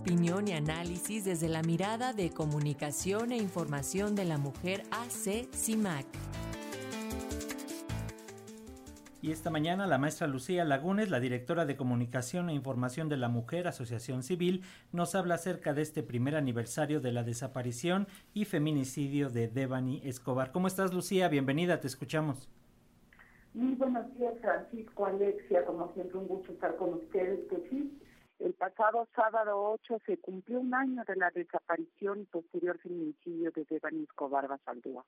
opinión y análisis desde la mirada de comunicación e información de la mujer AC CIMAC. Y esta mañana la maestra Lucía Lagunes, la directora de Comunicación e Información de la Mujer, Asociación Civil, nos habla acerca de este primer aniversario de la desaparición y feminicidio de Devani Escobar. ¿Cómo estás, Lucía? Bienvenida, te escuchamos. Muy buenos días, Francisco, Alexia, como siempre un gusto estar con ustedes. Que sí, el pasado sábado 8 se cumplió un año de la desaparición y posterior feminicidio de Devani Escobar Basaldúa.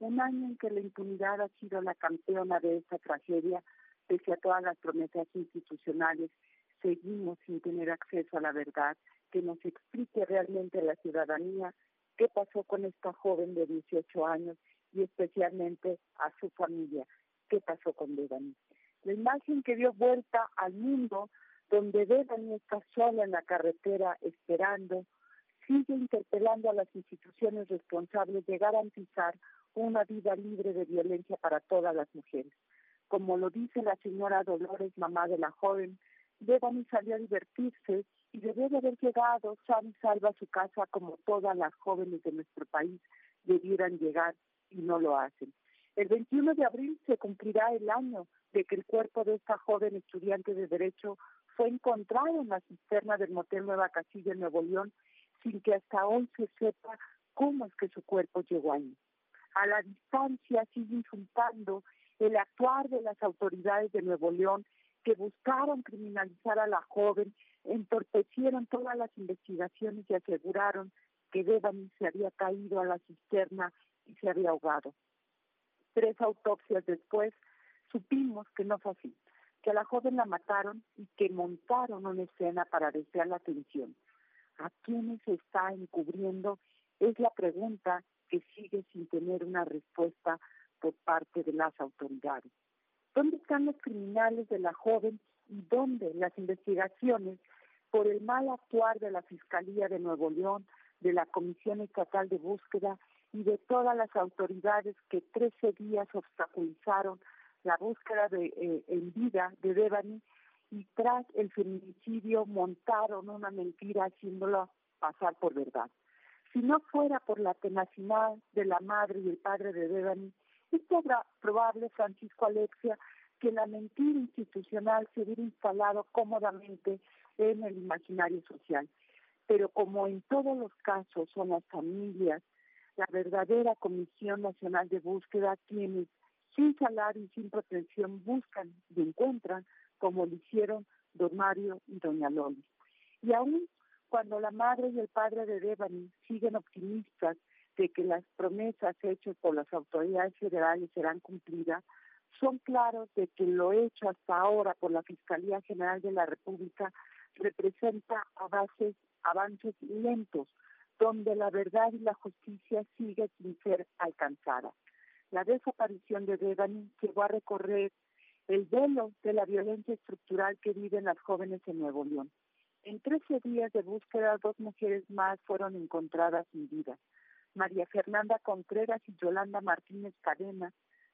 Un año en que la impunidad ha sido la campeona de esta tragedia, pese a todas las promesas institucionales, seguimos sin tener acceso a la verdad que nos explique realmente a la ciudadanía qué pasó con esta joven de 18 años y especialmente a su familia, qué pasó con Devani. La imagen que dio vuelta al mundo donde Devani está sola en la carretera esperando, sigue interpelando a las instituciones responsables de garantizar una vida libre de violencia para todas las mujeres. Como lo dice la señora Dolores, mamá de la joven, Devani salió a divertirse y debe de haber llegado san salva a su casa como todas las jóvenes de nuestro país debieran llegar y no lo hacen. El 21 de abril se cumplirá el año de que el cuerpo de esta joven estudiante de Derecho fue encontrado en la cisterna del motel Nueva Casilla en Nuevo León sin que hasta hoy se sepa cómo es que su cuerpo llegó ahí. A la distancia sigue insultando el actuar de las autoridades de Nuevo León que buscaron criminalizar a la joven, entorpecieron todas las investigaciones y aseguraron que Devani se había caído a la cisterna y se había ahogado. Tres autopsias después supimos que no fue así, que a la joven la mataron y que montaron una escena para desear la atención. ¿A quiénes está encubriendo? Es la pregunta que sigue sin tener una respuesta por parte de las autoridades. ¿Dónde están los criminales de la joven y dónde las investigaciones por el mal actuar de la Fiscalía de Nuevo León, de la Comisión Estatal de Búsqueda y de todas las autoridades que 13 días obstaculizaron la búsqueda de, eh, en vida de Devani y tras el feminicidio montaron una mentira haciéndolo pasar por verdad. Si no fuera por la tenacidad de la madre y el padre de Devani, es probable, Francisco Alexia, que la mentira institucional se hubiera instalado cómodamente en el imaginario social. Pero como en todos los casos son las familias, la verdadera Comisión Nacional de Búsqueda quienes sin salario y sin protección buscan y encuentran, como lo hicieron don Mario y doña Loli. Y aún cuando la madre y el padre de Devani siguen optimistas de que las promesas hechas por las autoridades federales serán cumplidas, son claros de que lo hecho hasta ahora por la Fiscalía General de la República representa avances, avances lentos donde la verdad y la justicia sigue sin ser alcanzada. La desaparición de Devani llegó a recorrer el velo de la violencia estructural que viven las jóvenes en Nuevo León. En 13 días de búsqueda, dos mujeres más fueron encontradas sin vida. María Fernanda Contreras y Yolanda Martínez Cadena,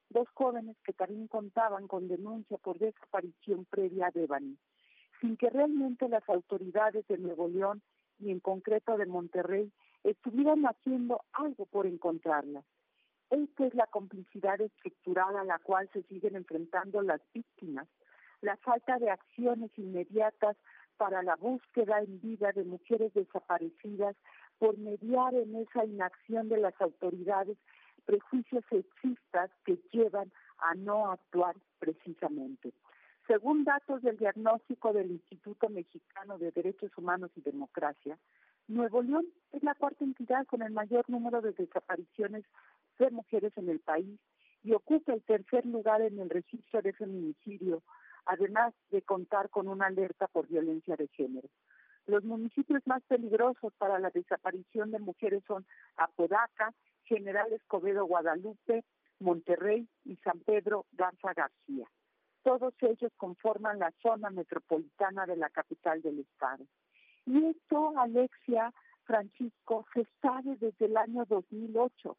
dos jóvenes que también contaban con denuncia por desaparición previa a Devani, sin que realmente las autoridades de Nuevo León y en concreto de Monterrey estuvieran haciendo algo por encontrarla. Esta es la complicidad estructural a la cual se siguen enfrentando las víctimas, la falta de acciones inmediatas para la búsqueda en vida de mujeres desaparecidas por mediar en esa inacción de las autoridades prejuicios sexistas que llevan a no actuar precisamente. Según datos del diagnóstico del Instituto Mexicano de Derechos Humanos y Democracia, Nuevo León es la cuarta entidad con el mayor número de desapariciones de mujeres en el país y ocupa el tercer lugar en el registro de feminicidio, además de contar con una alerta por violencia de género. Los municipios más peligrosos para la desaparición de mujeres son Apodaca, General Escobedo Guadalupe, Monterrey y San Pedro Garza García. Todos ellos conforman la zona metropolitana de la capital del estado. Y esto, Alexia Francisco, se sabe desde el año 2008,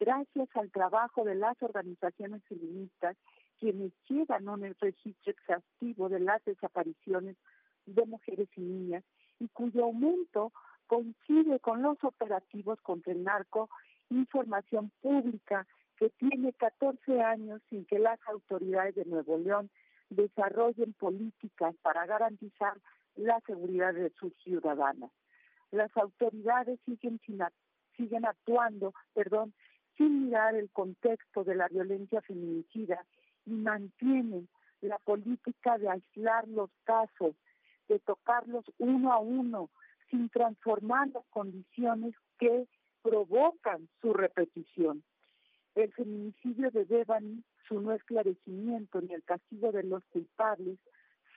gracias al trabajo de las organizaciones feministas, quienes llevan un registro exhaustivo de las desapariciones de mujeres y niñas y cuyo aumento coincide con los operativos contra el narco, información pública que tiene 14 años sin que las autoridades de Nuevo León desarrollen políticas para garantizar la seguridad de sus ciudadanas. Las autoridades siguen, siguen actuando, perdón, sin mirar el contexto de la violencia feminicida y mantienen la política de aislar los casos, de tocarlos uno a uno, sin transformar las condiciones que provocan su repetición. El feminicidio de Devani, su no esclarecimiento ni el castigo de los culpables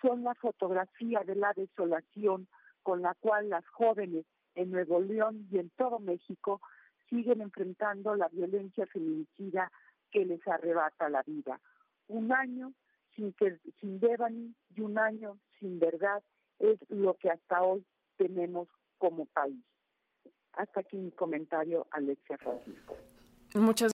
son la fotografía de la desolación con la cual las jóvenes en Nuevo León y en todo México siguen enfrentando la violencia feminicida que les arrebata la vida. Un año sin, que, sin Devani y un año sin verdad es lo que hasta hoy tenemos como país. Hasta aquí mi comentario, Alexia Francisco. Muchas